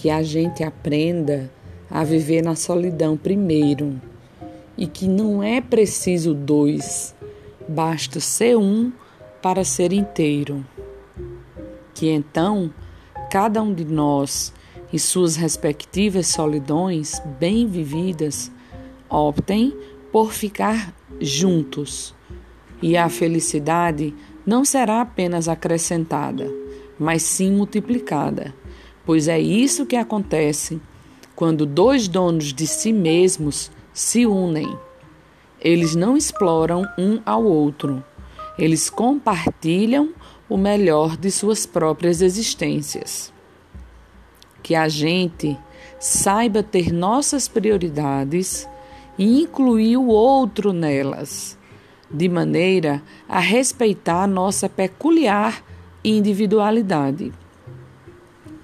que a gente aprenda a viver na solidão primeiro. E que não é preciso dois, basta ser um para ser inteiro. Que então cada um de nós e suas respectivas solidões bem vividas optem por ficar juntos. E a felicidade não será apenas acrescentada, mas sim multiplicada, pois é isso que acontece quando dois donos de si mesmos se unem. Eles não exploram um ao outro, eles compartilham o melhor de suas próprias existências. Que a gente saiba ter nossas prioridades e incluir o outro nelas de maneira a respeitar nossa peculiar individualidade.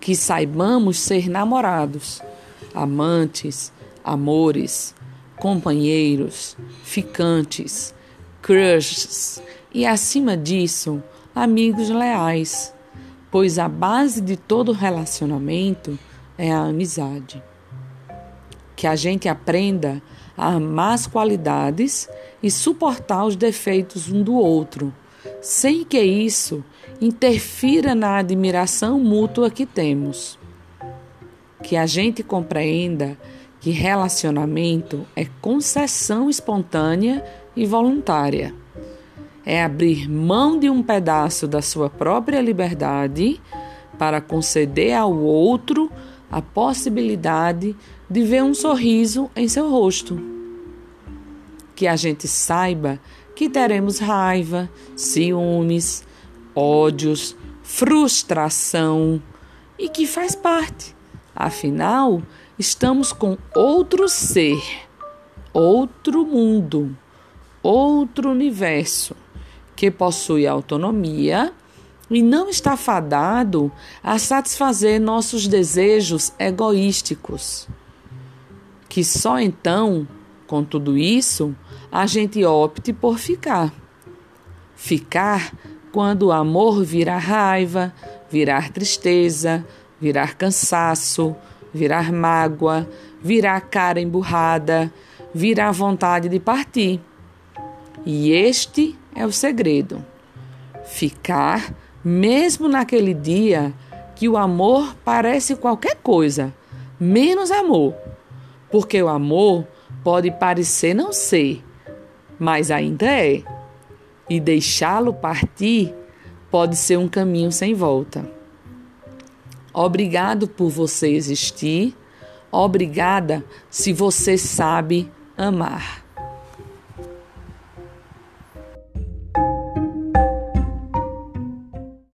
Que saibamos ser namorados, amantes, amores, companheiros, ficantes, crushes e, acima disso, amigos leais, pois a base de todo relacionamento é a amizade. Que a gente aprenda a amar as qualidades e suportar os defeitos um do outro, sem que isso interfira na admiração mútua que temos. Que a gente compreenda que relacionamento é concessão espontânea e voluntária. É abrir mão de um pedaço da sua própria liberdade para conceder ao outro a possibilidade de ver um sorriso em seu rosto. Que a gente saiba que teremos raiva, ciúmes, ódios, frustração e que faz parte. Afinal, estamos com outro ser, outro mundo, outro universo que possui autonomia e não está fadado a satisfazer nossos desejos egoísticos. Que só então, com tudo isso, a gente opte por ficar. Ficar quando o amor virar raiva, virar tristeza, virar cansaço, virar mágoa, virar cara emburrada, virar vontade de partir. E este é o segredo. Ficar mesmo naquele dia que o amor parece qualquer coisa, menos amor. Porque o amor pode parecer não ser, mas ainda é. E deixá-lo partir pode ser um caminho sem volta. Obrigado por você existir. Obrigada se você sabe amar.